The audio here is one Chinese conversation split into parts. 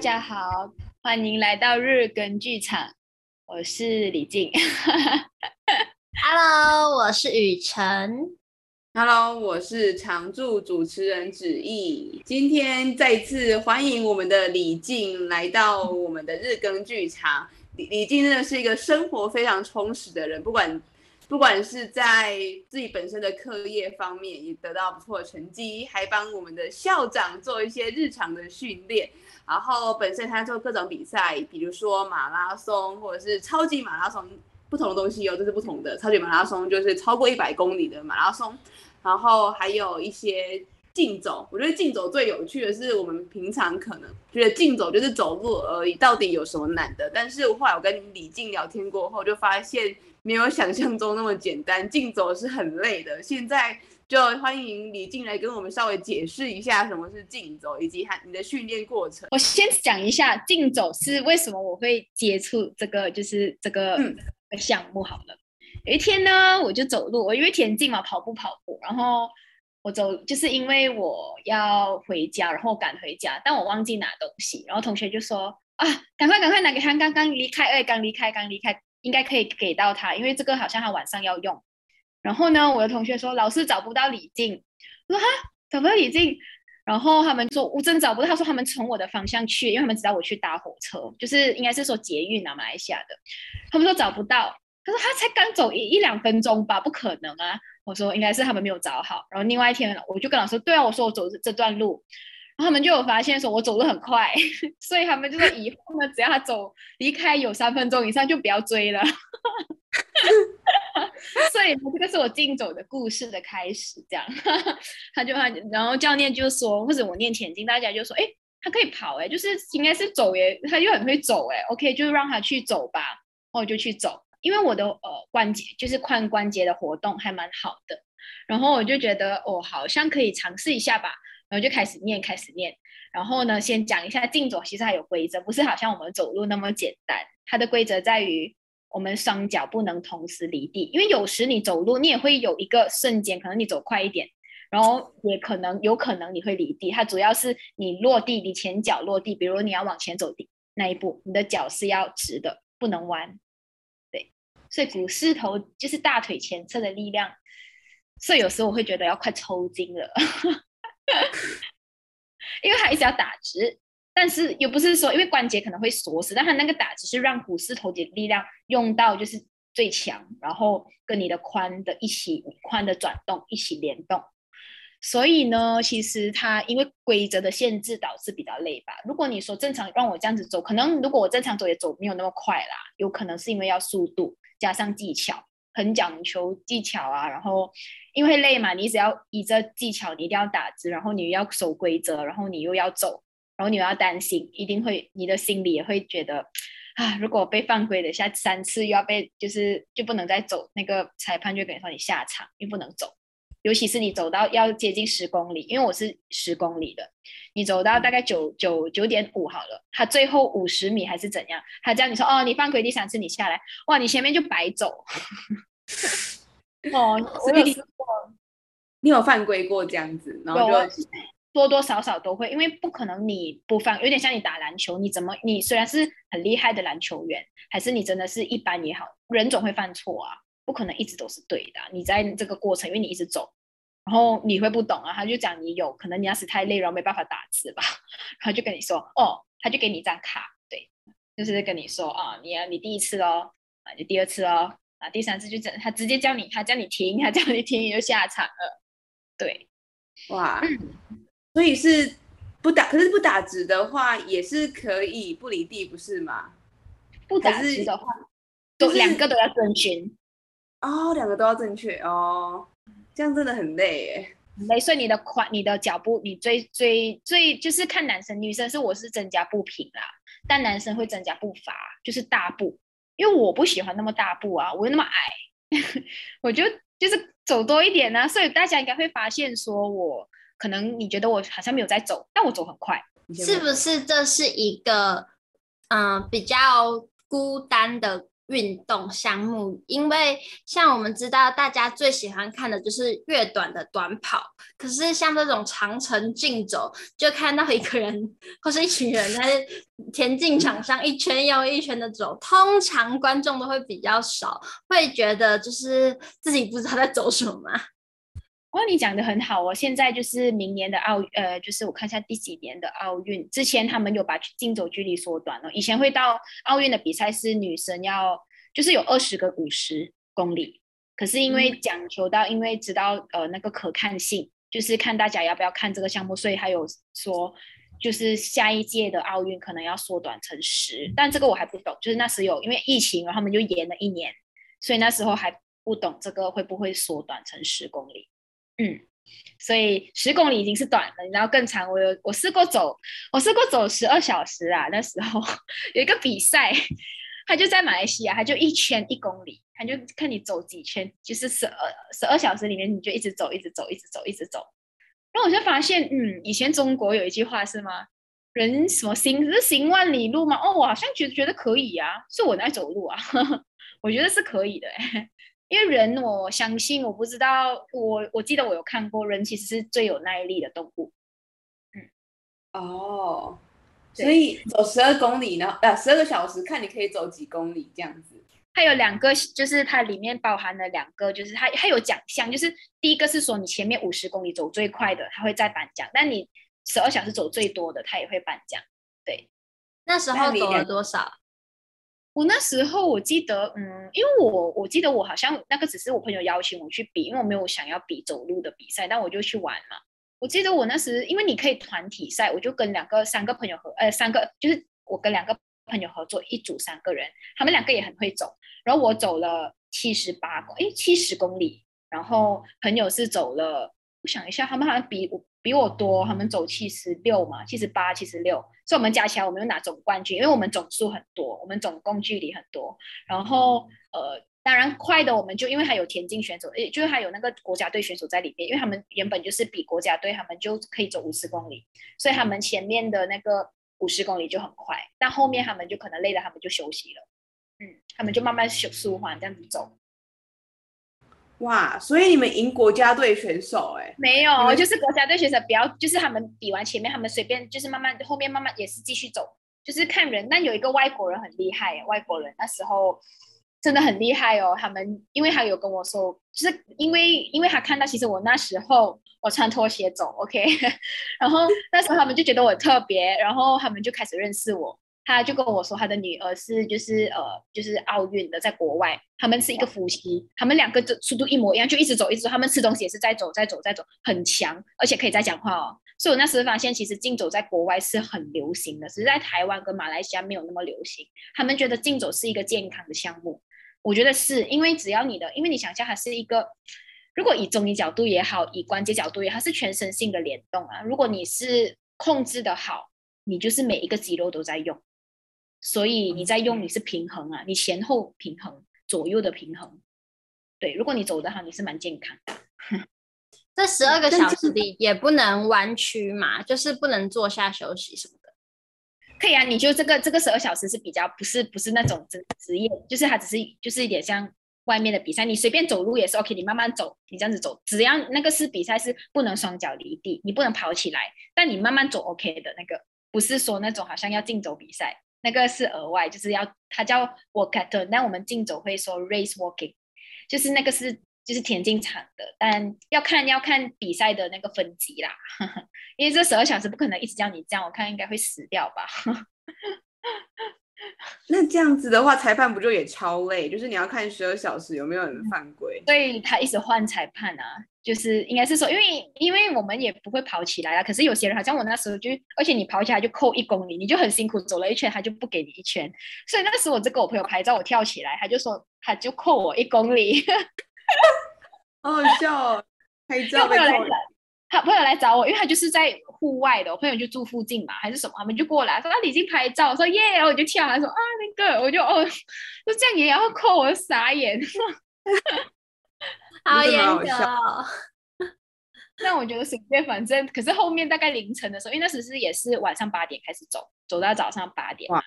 家好，欢迎来到日更剧场，我是李静。Hello，我是雨辰。Hello，我是常驻主持人子毅。今天再次欢迎我们的李静来到我们的日更剧场。李李静真的是一个生活非常充实的人，不管不管是在自己本身的课业方面也得到不错的成绩，还帮我们的校长做一些日常的训练。然后本身他做各种比赛，比如说马拉松或者是超级马拉松，不同的东西哦，这是不同的。超级马拉松就是超过一百公里的马拉松。然后还有一些竞走，我觉得竞走最有趣的是，我们平常可能觉得竞走就是走路而已，到底有什么难的？但是后来我跟李静聊天过后，就发现没有想象中那么简单，竞走是很累的。现在就欢迎李静来跟我们稍微解释一下什么是竞走，以及他你的训练过程。我先讲一下竞走是为什么我会接触这个，就是这个项目好了。有一天呢，我就走路，我因为田径嘛，跑步跑步，然后我走，就是因为我要回家，然后赶回家，但我忘记拿东西，然后同学就说啊，赶快赶快拿给他，刚刚离开，哎，刚离开，刚离开，应该可以给到他，因为这个好像他晚上要用。然后呢，我的同学说老师找不到李静，我说哈，找不到李静，然后他们说我真找不到，他说他们从我的方向去，因为他们知道我去搭火车，就是应该是说捷运啊，马来西亚的，他们说找不到。他说他才刚走一一两分钟吧，不可能啊！我说应该是他们没有找好。然后另外一天我就跟老师，对啊，我说我走这段路，然后他们就有发现说我走路很快，所以他们就说以后呢，只要他走离开有三分钟以上就不要追了。所以，这个是我竞走的故事的开始，这样。他就他，然后教练就说，或者我念前进，大家就说，哎，他可以跑，哎，就是应该是走，哎，他又很会走，哎，OK，就让他去走吧，然后我就去走。因为我的呃关节就是髋关节的活动还蛮好的，然后我就觉得哦，好像可以尝试一下吧，然后就开始练，开始练。然后呢，先讲一下竞走，其实还有规则，不是好像我们走路那么简单。它的规则在于我们双脚不能同时离地，因为有时你走路你也会有一个瞬间，可能你走快一点，然后也可能有可能你会离地。它主要是你落地，你前脚落地，比如你要往前走那一步，你的脚是要直的，不能弯。所以股四头就是大腿前侧的力量，所以有时候我会觉得要快抽筋了，因为它一直要打直，但是又不是说因为关节可能会锁死，但它那个打直是让股四头的力量用到就是最强，然后跟你的髋的一起髋的转动一起联动。所以呢，其实它因为规则的限制导致比较累吧。如果你说正常让我这样子走，可能如果我正常走也走没有那么快啦，有可能是因为要速度加上技巧，很讲求技巧啊。然后因为累嘛，你只要依着技巧，你一定要打直，然后你要守规则，然后你又要走，然后你又要担心，一定会你的心里也会觉得啊，如果被犯规了下三次又要被就是就不能再走，那个裁判就跟你说你下场，又不能走。尤其是你走到要接近十公里，因为我是十公里的，你走到大概九九九点五好了，他最后五十米还是怎样？他叫你说哦，你犯规第三次你下来，哇，你前面就白走。哦，所以你有犯规过这样子，然后就多多少少都会，因为不可能你不犯，有点像你打篮球，你怎么你虽然是很厉害的篮球员，还是你真的是一般也好，人总会犯错啊。不可能一直都是对的，你在这个过程，因为你一直走，然后你会不懂啊，他就讲你有可能你要是太累，然后没办法打字吧，然后就跟你说哦，他就给你一张卡，对，就是跟你说啊，你啊，你第一次哦，啊，你第二次哦，啊，第三次就整，他直接叫你，他叫你停，他叫你停，你就下场了，对，哇，所以是不打，可是不打字的话也是可以不离地，不是吗？不打字的话，都、就是、两个都要遵循。哦，两个都要正确哦，这样真的很累耶。累，所以你的髋、你的脚步，你最最最就是看男生、女生是我是增加步频啦，但男生会增加步伐，就是大步，因为我不喜欢那么大步啊，我又那么矮，我就就是走多一点呢、啊。所以大家应该会发现，说我可能你觉得我好像没有在走，但我走很快，是不是？这是一个嗯、呃、比较孤单的。运动项目，因为像我们知道，大家最喜欢看的就是越短的短跑。可是像这种长程竞走，就看到一个人或是一群人在田径场上一圈又一圈的走，通常观众都会比较少，会觉得就是自己不知道在走什么。哇，你讲的很好哦！现在就是明年的奥，呃，就是我看一下第几年的奥运，之前他们有把竞走距离缩短了。以前会到奥运的比赛是女生要，就是有二十个五十公里，可是因为讲求到，因为知道呃那个可看性，就是看大家要不要看这个项目，所以还有说，就是下一届的奥运可能要缩短成十，但这个我还不懂，就是那时有因为疫情，然后他们就延了一年，所以那时候还不懂这个会不会缩短成十公里。嗯，所以十公里已经是短了，然后更长。我有我试过走，我试过走十二小时啊。那时候 有一个比赛，他就在马来西亚，他就一圈一公里，他就看你走几圈，就是十二十二小时里面你就一直走，一直走，一直走，一直走。然后我就发现，嗯，以前中国有一句话是吗？人什么行是行万里路吗？哦，我好像觉觉得可以啊，是我在走路啊，我觉得是可以的。因为人，我相信，我不知道，我我记得我有看过，人其实是最有耐力的动物。嗯，哦，所以走十二公里呢，呃，十二个小时，看你可以走几公里这样子。它有两个，就是它里面包含了两个，就是它它有奖项，就是第一个是说你前面五十公里走最快的，它会再颁奖；但你十二小时走最多的，它也会颁奖。对，那时候走了多少？我那时候我记得，嗯，因为我我记得我好像那个只是我朋友邀请我去比，因为我没有想要比走路的比赛，但我就去玩嘛。我记得我那时，因为你可以团体赛，我就跟两个、三个朋友合，呃，三个就是我跟两个朋友合作一组三个人，他们两个也很会走，然后我走了七十八公，诶，七十公里，然后朋友是走了，我想一下，他们好像比我。比我多，他们走七十六嘛，七十八、七十六，所以我们加起来我们又拿总冠军，因为我们总数很多，我们总共距离很多。然后呃，当然快的我们就因为还有田径选手，诶，就是还有那个国家队选手在里面，因为他们原本就是比国家队，他们就可以走五十公里，所以他们前面的那个五十公里就很快，但后面他们就可能累了，他们就休息了，嗯，他们就慢慢休舒缓这样子走。哇，所以你们赢国家队选手哎、欸？没有，们就是国家队选手不要，就是他们比完前面，他们随便就是慢慢后面慢慢也是继续走，就是看人。但有一个外国人很厉害，外国人那时候真的很厉害哦。他们因为他有跟我说，就是因为因为他看到其实我那时候我穿拖鞋走，OK，然后那时候他们就觉得我特别，然后他们就开始认识我。他就跟我说，他的女儿是就是呃就是奥运的，在国外，他们是一个夫妻，他们两个就速度一模一样，就一直走一直走，他们吃东西也是在走在走在走，很强，而且可以再讲话哦。所以我那时候发现，其实竞走在国外是很流行的，只是在台湾跟马来西亚没有那么流行。他们觉得竞走是一个健康的项目，我觉得是因为只要你的，因为你想象它是一个，如果以中医角度也好，以关节角度也好，它是全身性的联动啊。如果你是控制的好，你就是每一个肌肉都在用。所以你在用，你是平衡啊，你前后平衡，左右的平衡。对，如果你走得好，你是蛮健康的。这十二个小时里也不能弯曲嘛，就是不能坐下休息什么的。可以啊，你就这个这个十二小时是比较不是不是那种职职业，就是它只是就是一点像外面的比赛，你随便走路也是 OK，你慢慢走，你这样子走，只要那个是比赛是不能双脚离地，你不能跑起来，但你慢慢走 OK 的那个，不是说那种好像要竞走比赛。那个是额外，就是要他叫 walkathon，但我们竞走会说 race walking，就是那个是就是田径场的，但要看要看比赛的那个分级啦，呵呵，因为这十二小时不可能一直叫你这样，我看应该会死掉吧。那这样子的话，裁判不就也超累？就是你要看十二小时有没有人犯规，所以他一直换裁判啊。就是应该是说，因为因为我们也不会跑起来啊。可是有些人好像我那时候就，而且你跑起来就扣一公里，你就很辛苦走了一圈，他就不给你一圈。所以那时候我就跟我朋友拍照，我跳起来，他就说他就扣我一公里，好好笑哦。拍照被扣。他朋友来找我，因为他就是在户外的，我朋友就住附近嘛，还是什么，他们就过来说他已经拍照，我说耶，我就跳，他说啊那个，我就哦，就这样也要扣，我傻眼。好严格哦！那我觉得随便，反正可是后面大概凌晨的时候，因为那时是也是晚上八点开始走，走到早上八点。嘛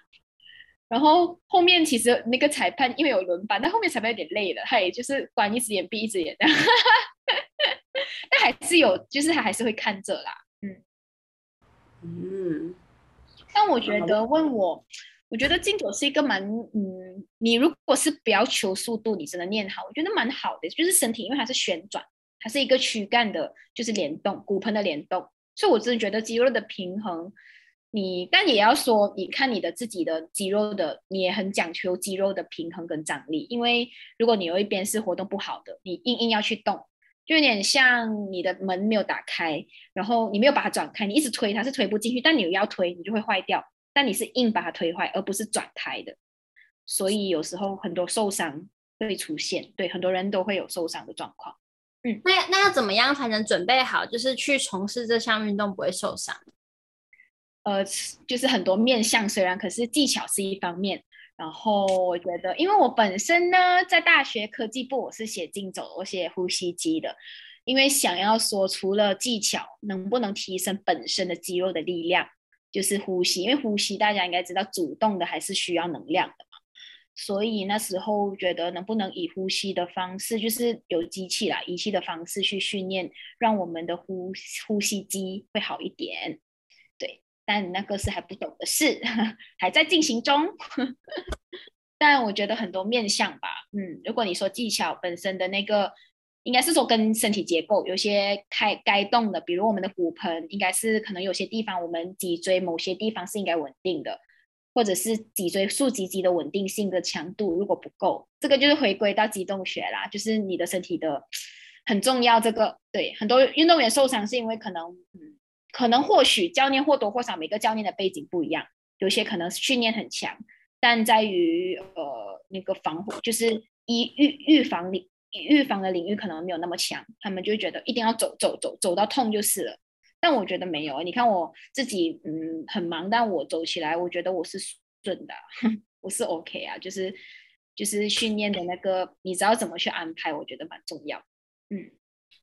然后后面其实那个裁判因为有轮班，但后面裁判有点累了，他也就是关一只眼闭一只眼的，但还是有，就是他还是会看着啦，嗯嗯。但我觉得问我，我觉得竞走是一个蛮嗯，你如果是不要求速度，你只能练好，我觉得蛮好的，就是身体因为它是旋转，它是一个躯干的，就是联动骨盆的联动，所以我真的觉得肌肉的平衡。你但也要说，你看你的自己的肌肉的，你也很讲求肌肉的平衡跟张力。因为如果你有一边是活动不好的，你硬硬要去动，就有点像你的门没有打开，然后你没有把它转开，你一直推它是推不进去，但你又要推，你就会坏掉。但你是硬把它推坏，而不是转开的。所以有时候很多受伤会出现，对，很多人都会有受伤的状况。嗯，那那要怎么样才能准备好，就是去从事这项运动不会受伤？呃，就是很多面向，虽然可是技巧是一方面。然后我觉得，因为我本身呢，在大学科技部，我是写竞走，我写呼吸机的。因为想要说，除了技巧，能不能提升本身的肌肉的力量，就是呼吸。因为呼吸大家应该知道，主动的还是需要能量的嘛。所以那时候觉得，能不能以呼吸的方式，就是有机器啦、仪器的方式去训练，让我们的呼呼吸机会好一点。但那个是还不懂的事，还在进行中。但我觉得很多面向吧，嗯，如果你说技巧本身的那个，应该是说跟身体结构有些开该动的，比如我们的骨盆，应该是可能有些地方我们脊椎某些地方是应该稳定的，或者是脊椎竖脊肌的稳定性的强度如果不够，这个就是回归到机动学啦，就是你的身体的 很重要。这个对很多运动员受伤是因为可能嗯。可能或许教练或多或少每个教练的背景不一样，有些可能训练很强，但在于呃那个防护，就是医预预防领预防的领域可能没有那么强，他们就觉得一定要走走走走到痛就是了。但我觉得没有，你看我自己嗯很忙，但我走起来我觉得我是顺的，我是 OK 啊，就是就是训练的那个你知道怎么去安排，我觉得蛮重要，嗯。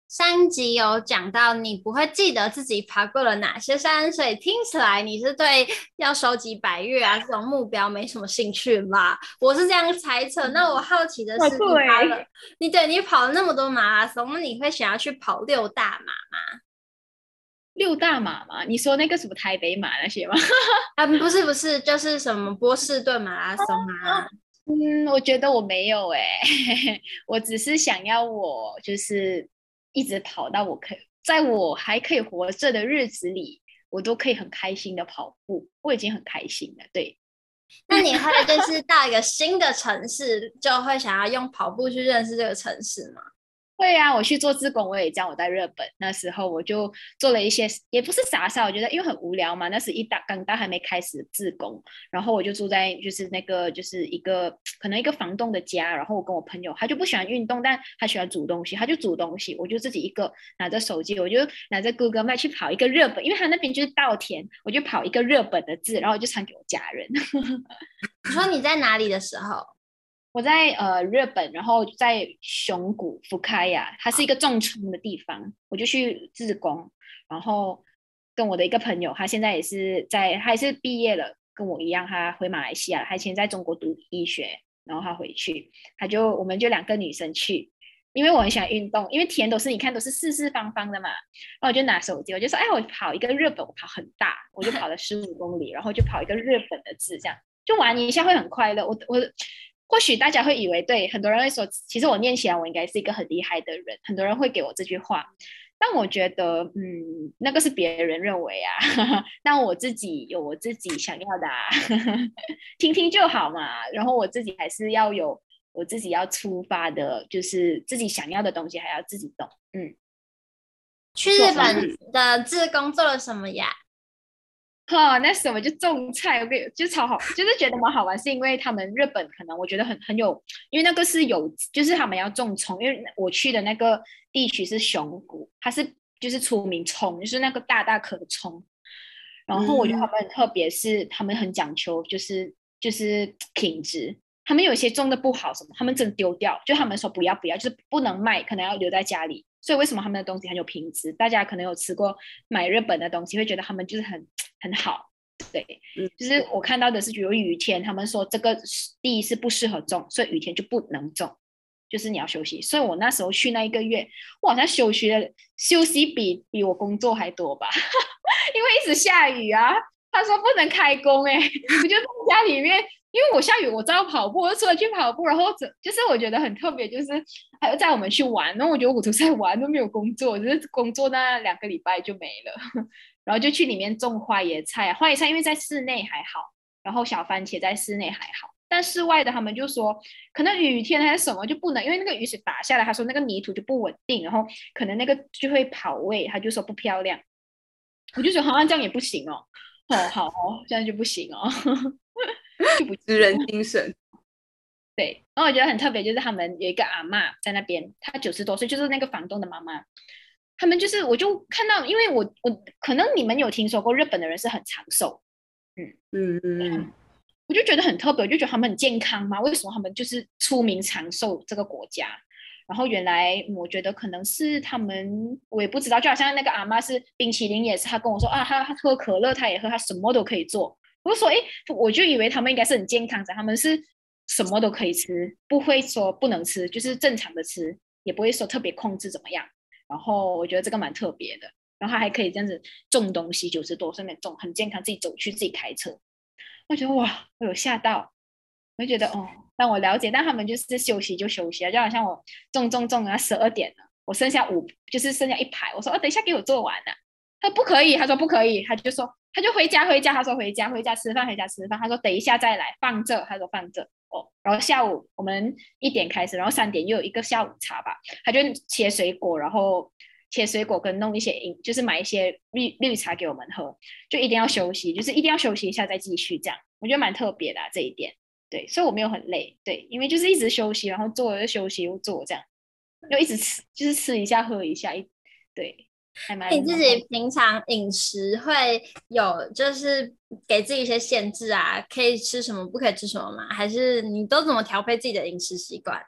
上一集有讲到你不会记得自己爬过了哪些山，所以听起来你是对要收集百岳啊这种目标没什么兴趣吧？我是这样猜测。那我好奇的是，你跑了，你对你跑了那么多马拉松，那你会想要去跑六大马吗？六大马吗？你说那个什么台北马那些吗？啊，不是不是，就是什么波士顿马拉松啊？嗯，我觉得我没有哎、欸，我只是想要我就是。一直跑到我可以，在我还可以活着的日子里，我都可以很开心的跑步，我已经很开心了。对，那你会就是到一个新的城市，就会想要用跑步去认识这个城市吗？对呀、啊，我去做自工，我也这样。我在日本那时候，我就做了一些，也不是傻傻，我觉得因为很无聊嘛。那时一大刚大还没开始自工，然后我就住在就是那个就是一个可能一个房东的家，然后我跟我朋友，他就不喜欢运动，但他喜欢煮东西，他就煮东西，我就自己一个拿着手机，我就拿着 Google Map 去跑一个日本，因为他那边就是稻田，我就跑一个日本的字，然后就传给我家人。你说你在哪里的时候？我在呃日本，然后在熊谷福开亚，它是一个种葱的地方，我就去自工，然后跟我的一个朋友，他现在也是在，他也是毕业了，跟我一样，他回马来西亚，他以前在中国读医学，然后他回去，他就我们就两个女生去，因为我很喜欢运动，因为田都是你看都是四四方方的嘛，然后我就拿手机，我就说，哎，我跑一个日本，我跑很大，我就跑了十五公里，然后就跑一个日本的字，这样就玩一下会很快乐，我我。或许大家会以为，对很多人会说，其实我念起来我应该是一个很厉害的人，很多人会给我这句话，但我觉得，嗯，那个是别人认为啊，但我自己有我自己想要的啊，听听就好嘛。然后我自己还是要有我自己要出发的，就是自己想要的东西还要自己懂。嗯，去日本的志工做了什么呀？哈，那时候我就种菜，我就超好，就是觉得蛮好玩，是因为他们日本可能我觉得很很有，因为那个是有，就是他们要种葱，因为我去的那个地区是熊谷，它是就是出名葱，就是那个大大颗的葱，然后我觉得他们很特别，是他们很讲求，就是就是品质，他们有些种的不好什么，他们真的丢掉，就他们说不要不要，就是不能卖，可能要留在家里。所以为什么他们的东西很有品质？大家可能有吃过买日本的东西，会觉得他们就是很很好，对，就是我看到的是，比如雨天，他们说这个地是不适合种，所以雨天就不能种，就是你要休息。所以我那时候去那一个月，我好像休息的休息比比我工作还多吧，因为一直下雨啊。他说不能开工，哎，我就在家里面。因为我下雨，我知道跑步，我就出来去跑步，然后就是我觉得很特别，就是还有载我们去玩，然后我觉得我都在玩，都没有工作，就是工作那两个礼拜就没了，然后就去里面种花椰菜，花椰菜因为在室内还好，然后小番茄在室内还好，但室外的他们就说可能雨天还是什么就不能，因为那个雨水打下来，他说那个泥土就不稳定，然后可能那个就会跑位，他就说不漂亮，我就觉得好像这样也不行哦，哦好哦，这样就不行哦。就不职人精神，对。然后我觉得很特别，就是他们有一个阿妈在那边，她九十多岁，就是那个房东的妈妈。他们就是，我就看到，因为我我可能你们有听说过日本的人是很长寿，嗯嗯嗯，我就觉得很特别，我就觉得他们很健康嘛。为什么他们就是出名长寿这个国家？然后原来我觉得可能是他们，我也不知道，就好像那个阿妈是冰淇淋也是，他跟我说啊，他他喝可乐他也喝，他什么都可以做。我说，哎，我就以为他们应该是很健康的，他们是什么都可以吃，不会说不能吃，就是正常的吃，也不会说特别控制怎么样。然后我觉得这个蛮特别的。然后还可以这样子种东西，九十多岁那种很健康，自己走去自己开车。我觉得哇，我有吓到，我就觉得哦，让我了解，但他们就是休息就休息啊，就好像我种种种啊，十二点了，我剩下五，就是剩下一排，我说哦，等一下给我做完了，他不可以，他说不可以，他就说。他就回家，回家，他说回家，回家吃饭，回家吃饭。他说等一下再来放这，他说放这哦。然后下午我们一点开始，然后三点又有一个下午茶吧。他就切水果，然后切水果跟弄一些饮，就是买一些绿绿茶给我们喝。就一定要休息，就是一定要休息一下再继续这样。我觉得蛮特别的、啊、这一点，对，所以我没有很累，对，因为就是一直休息，然后做又休息又做这样，又一直吃，就是吃一下喝一下一，对。你自己平常饮食会有就是给自己一些限制啊？可以吃什么，不可以吃什么吗？还是你都怎么调配自己的饮食习惯？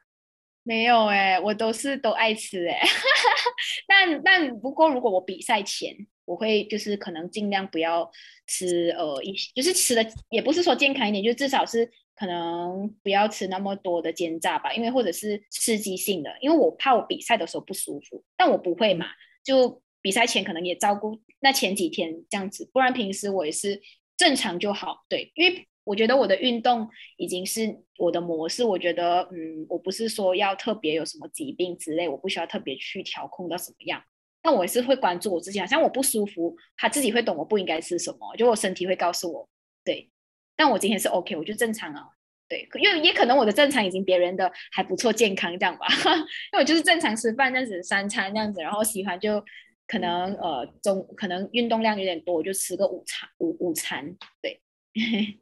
没有哎、欸，我都是都爱吃哎、欸。但但不过如果我比赛前，我会就是可能尽量不要吃呃一就是吃的也不是说健康一点，就至少是可能不要吃那么多的煎炸吧，因为或者是刺激性的，因为我怕我比赛的时候不舒服。但我不会嘛，就。比赛前可能也照顾那前几天这样子，不然平时我也是正常就好。对，因为我觉得我的运动已经是我的模式。我觉得，嗯，我不是说要特别有什么疾病之类，我不需要特别去调控到什么样。但我也是会关注我自己，好像我不舒服，他自己会懂我不应该吃什么，就我身体会告诉我。对，但我今天是 OK，我就正常啊。对，因为也可能我的正常已经别人的还不错，健康这样吧。因为我就是正常吃饭这样子，三餐这样子，然后喜欢就。可能呃中可能运动量有点多，我就吃个午餐午午餐对。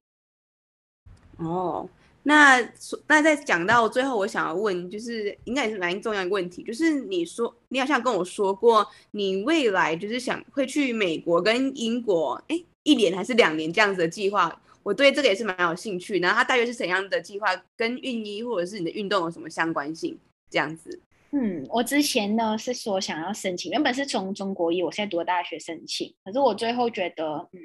哦，那那在讲到最后，我想要问，就是应该也是蛮重要的问题，就是你说你好像跟我说过，你未来就是想会去美国跟英国，哎，一年还是两年这样子的计划？我对这个也是蛮有兴趣。然后它大约是怎样的计划？跟运医或者是你的运动有什么相关性？这样子。嗯，我之前呢是说想要申请，原本是从中国医，我现在读大学申请，可是我最后觉得，嗯，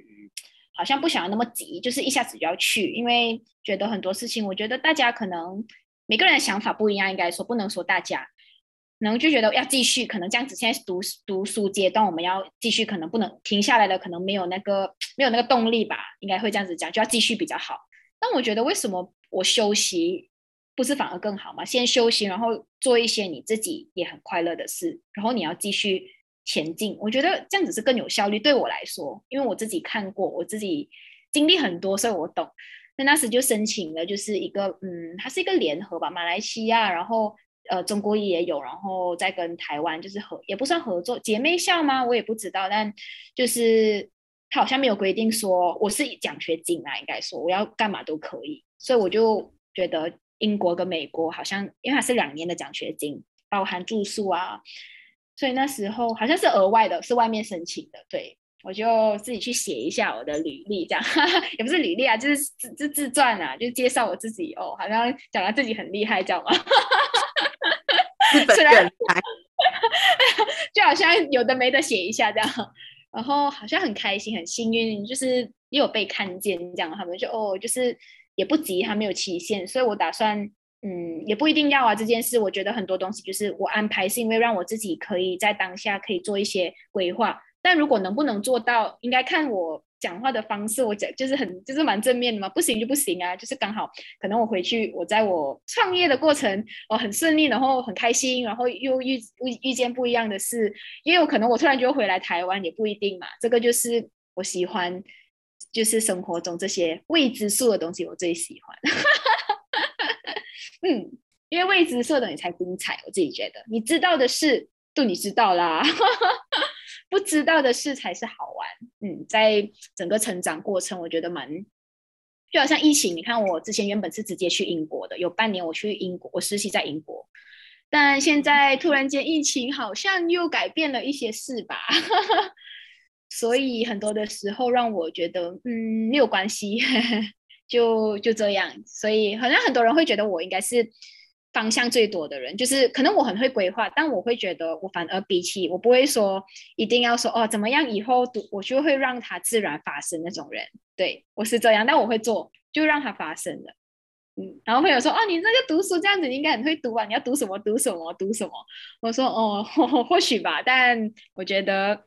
好像不想要那么急，就是一下子就要去，因为觉得很多事情，我觉得大家可能每个人的想法不一样，应该说不能说大家，然后就觉得要继续，可能这样子，现在读读书阶段，我们要继续，可能不能停下来了，可能没有那个没有那个动力吧，应该会这样子讲，就要继续比较好。但我觉得为什么我休息？不是反而更好吗？先休息，然后做一些你自己也很快乐的事，然后你要继续前进。我觉得这样子是更有效率。对我来说，因为我自己看过，我自己经历很多，所以我懂。那那时就申请了，就是一个嗯，它是一个联合吧，马来西亚，然后呃，中国也有，然后再跟台湾就是合，也不算合作姐妹校吗？我也不知道，但就是它好像没有规定说我是奖学金啊，应该说我要干嘛都可以，所以我就觉得。英国跟美国好像，因为它是两年的奖学金，包含住宿啊，所以那时候好像是额外的，是外面申请的。对，我就自己去写一下我的履历，这样 也不是履历啊，就是自自自传啊，就介绍我自己哦，好像讲到自己很厉害，知道吗？是然 就好像有的没的写一下这样，然后好像很开心，很幸运，就是。也有被看见，这样他们就哦，就是也不急，还没有期限，所以我打算，嗯，也不一定要啊这件事。我觉得很多东西就是我安排，是因为让我自己可以在当下可以做一些规划。但如果能不能做到，应该看我讲话的方式。我讲就是很就是蛮正面的嘛，不行就不行啊，就是刚好可能我回去，我在我创业的过程，我很顺利，然后很开心，然后又遇遇遇见不一样的事，也有可能我突然就回来台湾，也不一定嘛。这个就是我喜欢，就是生活中这些未知数的东西，我最喜欢。嗯，因为未知数的你才精彩，我自己觉得，你知道的事都你知道啦。不知道的事才是好玩，嗯，在整个成长过程，我觉得蛮，就好像疫情，你看我之前原本是直接去英国的，有半年我去英国，我实习在英国，但现在突然间疫情好像又改变了一些事吧，所以很多的时候让我觉得，嗯，没有关系，就就这样，所以好像很多人会觉得我应该是。方向最多的人，就是可能我很会规划，但我会觉得我反而比起我不会说一定要说哦怎么样以后读，我就会让它自然发生那种人。对，我是这样，但我会做，就让它发生了。嗯，然后朋友说哦，你那个读书这样子，你应该很会读啊，你要读什么读什么读什么。我说哦，或许吧，但我觉得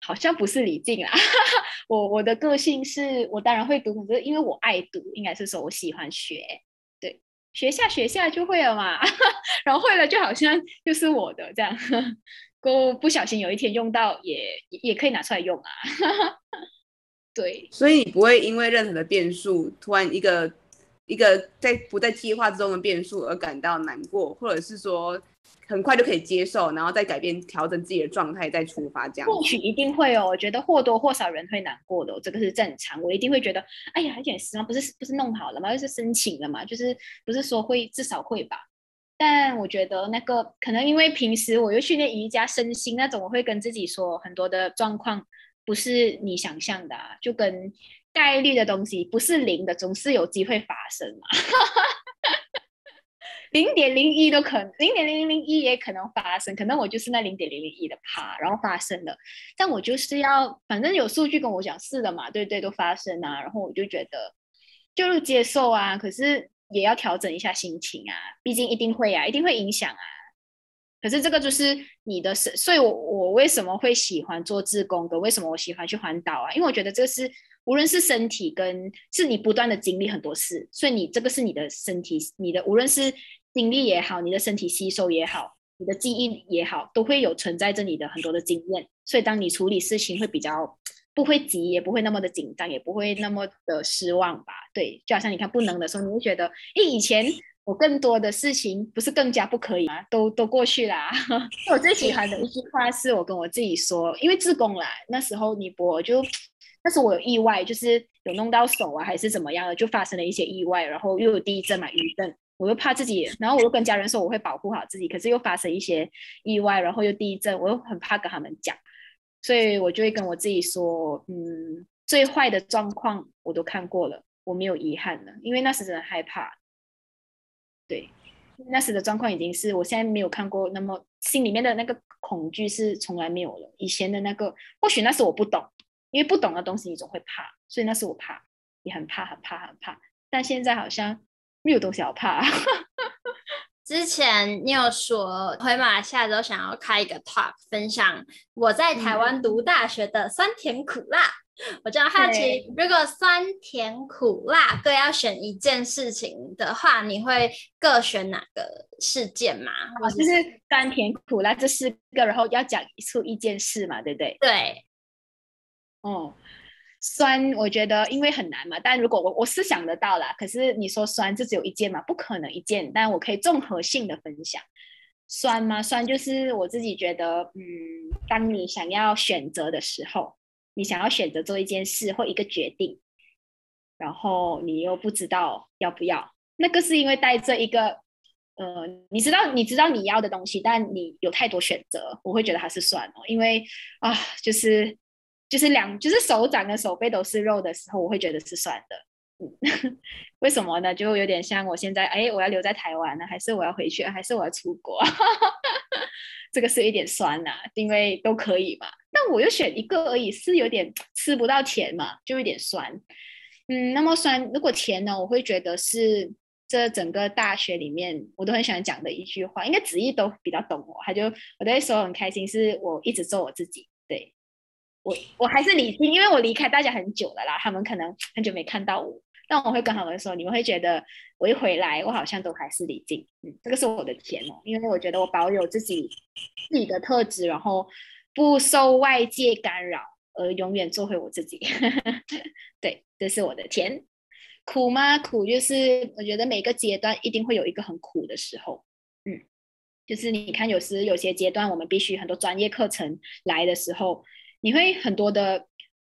好像不是李静啊。我我的个性是我当然会读，可是因为我爱读，应该是说我喜欢学。对学下学下就会了嘛，然后会了就好像就是我的这样，不不小心有一天用到也也可以拿出来用啊。对，所以你不会因为任何的变数，突然一个一个在不在计划之中的变数而感到难过，或者是说。很快就可以接受，然后再改变、调整自己的状态，再出发这样。或许一定会哦，我觉得或多或少人会难过的，这个是正常。我一定会觉得，哎呀，有点失望，不是不是弄好了吗？又是申请了嘛，就是不是说会至少会吧？但我觉得那个可能因为平时我又训练瑜伽身心那种，我会跟自己说很多的状况不是你想象的啊，就跟概率的东西不是零的，总是有机会发生嘛。零点零一都可能，零点零零零一也可能发生，可能我就是那零点零零一的趴，然后发生了。但我就是要，反正有数据跟我讲是的嘛，对对，都发生啊。然后我就觉得，就是接受啊，可是也要调整一下心情啊，毕竟一定会啊，一定会影响啊。可是这个就是你的身，所以我我为什么会喜欢做志工的？为什么我喜欢去环岛啊？因为我觉得这是。无论是身体跟是你不断的经历很多事，所以你这个是你的身体，你的无论是经历也好，你的身体吸收也好，你的记忆也好，都会有存在着你的很多的经验。所以当你处理事情会比较不会急，也不会那么的紧张，也不会那么的失望吧？对，就好像你看不能的时候，你会觉得，诶，以前我更多的事情不是更加不可以吗？都都过去啦。我最喜欢的一句话是我跟我自己说，因为自宫啦，那时候你我就。但是我有意外，就是有弄到手啊，还是怎么样的，就发生了一些意外，然后又有地震嘛，余震，我又怕自己，然后我又跟家人说我会保护好自己，可是又发生一些意外，然后又地震，我又很怕跟他们讲，所以我就会跟我自己说，嗯，最坏的状况我都看过了，我没有遗憾了，因为那时真的害怕，对，那时的状况已经是我现在没有看过，那么心里面的那个恐惧是从来没有了，以前的那个，或许那时我不懂。因为不懂的东西，你总会怕，所以那是我怕，也很怕，很怕，很怕。但现在好像没有东西好怕。之前你有说回马来西亚之后想要开一个 talk，分享我在台湾读大学的酸甜苦辣。嗯、我就好奇，如果酸甜苦辣各要选一件事情的话，你会各选哪个事件吗？哦，就是酸甜苦辣这四个，然后要讲出一件事嘛，对不对？对。哦，酸，我觉得因为很难嘛。但如果我我是想得到啦，可是你说酸就只有一件嘛，不可能一件。但我可以综合性的分享，酸吗？酸就是我自己觉得，嗯，当你想要选择的时候，你想要选择做一件事或一个决定，然后你又不知道要不要，那个是因为带着一个，呃，你知道你知道你要的东西，但你有太多选择，我会觉得它是酸哦，因为啊，就是。就是两，就是手掌跟手背都是肉的时候，我会觉得是酸的。嗯，为什么呢？就有点像我现在，哎，我要留在台湾呢，还是我要回去，还是我要出国？这个是一点酸呐，因为都可以嘛。但我又选一个而已，是有点吃不到甜嘛，就有点酸。嗯，那么酸，如果甜呢，我会觉得是这整个大学里面我都很喜欢讲的一句话，应该子毅都比较懂我，他就我都会说很开心，是我一直做我自己。对，我我还是李静，因为我离开大家很久了啦，他们可能很久没看到我，但我会跟他们说，你们会觉得我一回来，我好像都还是李静。嗯，这个是我的甜哦，因为我觉得我保有自己自己的特质，然后不受外界干扰，而永远做回我自己。对，这是我的甜。苦吗？苦就是我觉得每个阶段一定会有一个很苦的时候。嗯。就是你看，有时有些阶段，我们必须很多专业课程来的时候，你会很多的，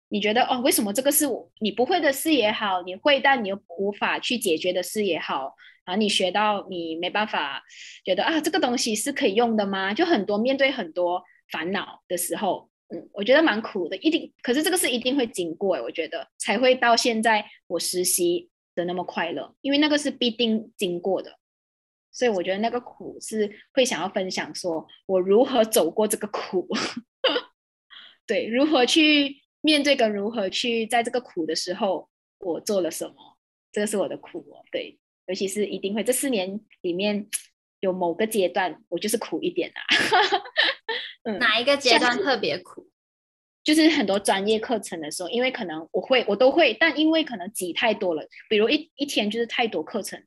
你觉得哦，为什么这个是我你不会的事也好，你会但你又无法去解决的事也好，然后你学到你没办法，觉得啊，这个东西是可以用的吗？就很多面对很多烦恼的时候，嗯，我觉得蛮苦的，一定，可是这个是一定会经过，我觉得才会到现在我实习的那么快乐，因为那个是必定经过的。所以我觉得那个苦是会想要分享，说我如何走过这个苦，对，如何去面对跟如何去在这个苦的时候我做了什么，这个是我的苦哦，对，尤其是一定会这四年里面有某个阶段我就是苦一点啊，嗯，哪一个阶段特别苦？就是很多专业课程的时候，因为可能我会，我都会，但因为可能挤太多了，比如一一天就是太多课程，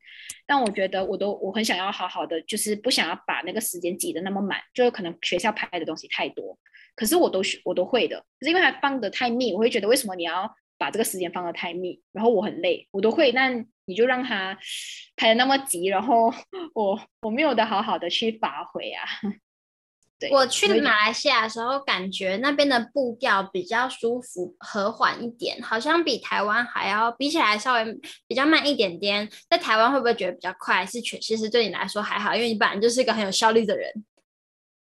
但我觉得我都我很想要好好的，就是不想要把那个时间挤得那么满，就可能学校排的东西太多，可是我都学我都会的，可是因为它放的太密，我会觉得为什么你要把这个时间放的太密，然后我很累，我都会，但你就让它排的那么急，然后 我我没有的好好的去发挥啊。对我去马来西亚的时候，感觉那边的步调比较舒服、和缓一点，好像比台湾还要比起来稍微比较慢一点点。在台湾会不会觉得比较快？是全其实对你来说还好，因为你本来就是一个很有效率的人。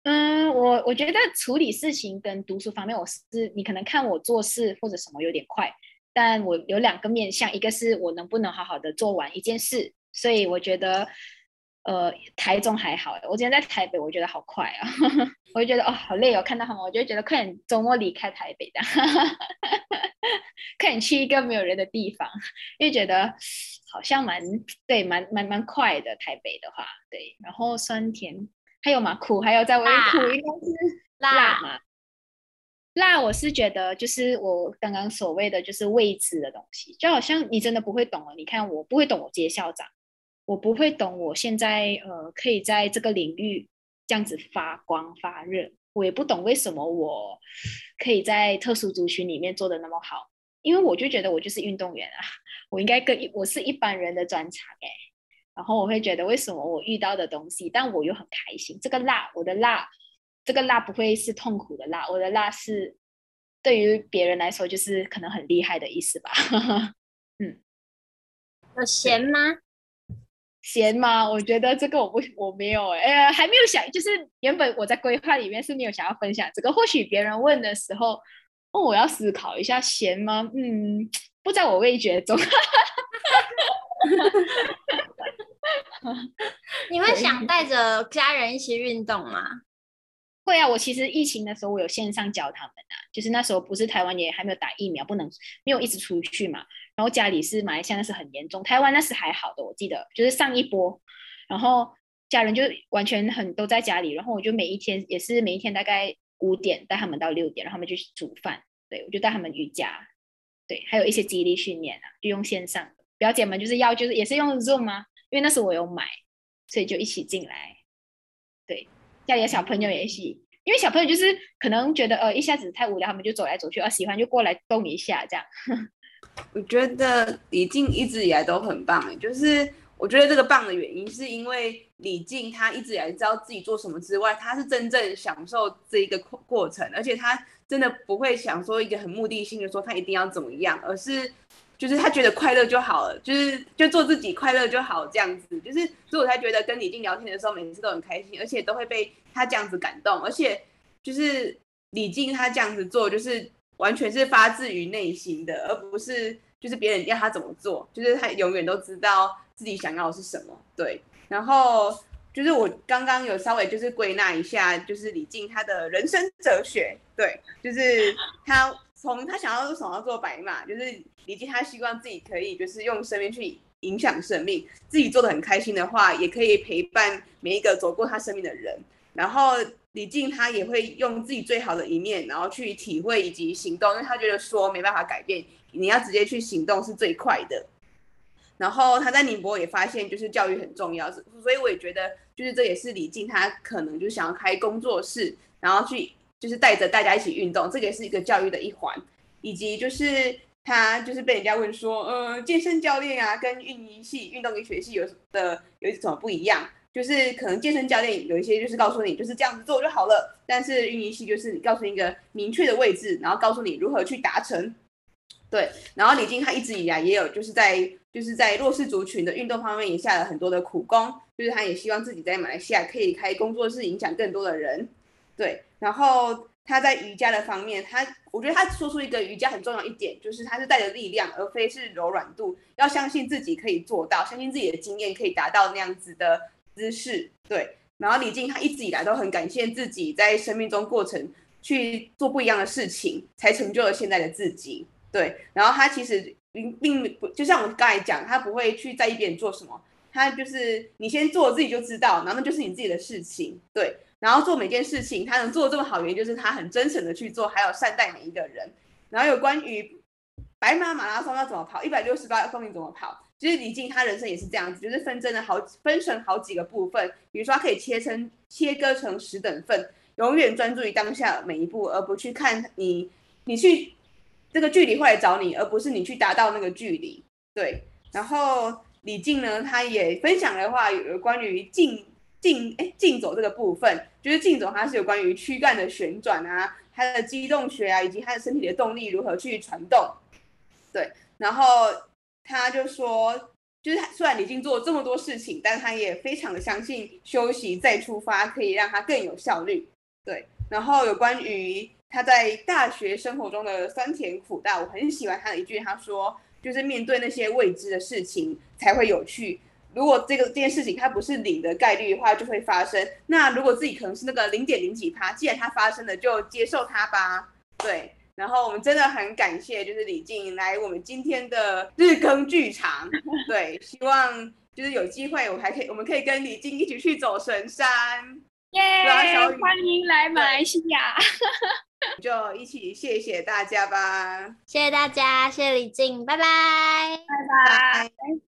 嗯，我我觉得处理事情跟读书方面，我是你可能看我做事或者什么有点快，但我有两个面向，一个是我能不能好好的做完一件事，所以我觉得。呃，台中还好，我今天在台北，我觉得好快啊，我就觉得哦，好累哦，看到他们，我就觉得快点周末离开台北的，快点去一个没有人的地方，因为觉得好像蛮对，蛮蛮蛮快的。台北的话，对，然后酸甜还有吗？苦还有在微苦，应该是辣嘛？辣，我是觉得就是我刚刚所谓的就是未知的东西，就好像你真的不会懂了。你看我不会懂，我接校长。我不会懂，我现在呃可以在这个领域这样子发光发热，我也不懂为什么我可以在特殊族群里面做的那么好，因为我就觉得我就是运动员啊，我应该跟我是一般人的专长哎，然后我会觉得为什么我遇到的东西，但我又很开心，这个辣，我的辣，这个辣不会是痛苦的辣，我的辣是对于别人来说就是可能很厉害的意思吧，嗯，有咸吗？咸吗？我觉得这个我不我没有哎、欸，还没有想，就是原本我在规划里面是没有想要分享这个。或许别人问的时候，哦，我要思考一下咸吗？嗯，不在我味觉中。你会想带着家人一起运动吗？会啊，我其实疫情的时候我有线上教他们啊，就是那时候不是台湾也还没有打疫苗，不能没有一直出去嘛。然后家里是马来西亚那是很严重，台湾那是还好的，我记得就是上一波，然后家人就完全很都在家里，然后我就每一天也是每一天大概五点带他们到六点，然后他们就去煮饭，对，我就带他们瑜伽，对，还有一些肌力训练啊，就用线上的。表姐们就是要就是也是用 Zoom 啊，因为那时候我有买，所以就一起进来，对。家里的小朋友也是，因为小朋友就是可能觉得呃一下子太无聊，他们就走来走去，啊喜欢就过来动一下这样。我觉得李静一直以来都很棒，就是我觉得这个棒的原因是因为李静她一直以来知道自己做什么之外，她是真正享受这一个过程，而且她真的不会想说一个很目的性的说她一定要怎么样，而是。就是他觉得快乐就好了，就是就做自己快乐就好这样子，就是所以我才觉得跟李静聊天的时候，每次都很开心，而且都会被他这样子感动，而且就是李静他这样子做，就是完全是发自于内心的，而不是就是别人要他怎么做，就是他永远都知道自己想要的是什么。对，然后就是我刚刚有稍微就是归纳一下，就是李静他的人生哲学，对，就是他从他想要为什么要做白马，就是李静他希望自己可以就是用生命去影响生命，自己做的很开心的话，也可以陪伴每一个走过他生命的人。然后李静他也会用自己最好的一面，然后去体会以及行动，因为他觉得说没办法改变，你要直接去行动是最快的。然后他在宁波也发现，就是教育很重要，所以我也觉得，就是这也是李静他可能就想要开工作室，然后去就是带着大家一起运动，这个也是一个教育的一环，以及就是他就是被人家问说，呃，健身教练啊，跟运营系、运动医学系有的有什么不一样？就是可能健身教练有一些就是告诉你就是这样子做就好了，但是运营系就是告诉你一个明确的位置，然后告诉你如何去达成。对，然后李静他一直以来也有就是在就是在弱势族群的运动方面也下了很多的苦功，就是他也希望自己在马来西亚可以开工作室，影响更多的人。对，然后他在瑜伽的方面，他我觉得他说出一个瑜伽很重要一点，就是他是带着力量，而非是柔软度，要相信自己可以做到，相信自己的经验可以达到那样子的姿势。对，然后李静他一直以来都很感谢自己在生命中过程去做不一样的事情，才成就了现在的自己。对，然后他其实并并不就像我刚才讲，他不会去在意别人做什么，他就是你先做自己就知道，然后那就是你自己的事情。对，然后做每件事情他能做的这么好，原因就是他很真诚的去做，还有善待每一个人。然后有关于白马马拉松要怎么跑，一百六十八公里怎么跑，其实李静他人生也是这样子，就是分真的好分成好几个部分，比如说他可以切成切割成十等份，永远专注于当下每一步，而不去看你你去。这个距离会来找你，而不是你去达到那个距离。对，然后李静呢，他也分享的话有关于竞竞哎竞走这个部分，就是竞走它是有关于躯干的旋转啊，它的机动学啊，以及它的身体的动力如何去传动。对，然后他就说，就是虽然已经做了这么多事情，但他也非常的相信休息再出发可以让他更有效率。对，然后有关于。他在大学生活中的酸甜苦辣，我很喜欢他的一句，他说：“就是面对那些未知的事情才会有趣。如果这个这件事情它不是零的概率的话，就会发生。那如果自己可能是那个零点零几趴，既然它发生了，就接受它吧。”对。然后我们真的很感谢，就是李静来我们今天的日更剧场。对，希望就是有机会，我还可以，我们可以跟李静一起去走神山。耶、yeah！欢迎来马来西亚。就一起谢谢大家吧，谢谢大家，谢谢李静，拜拜，拜拜。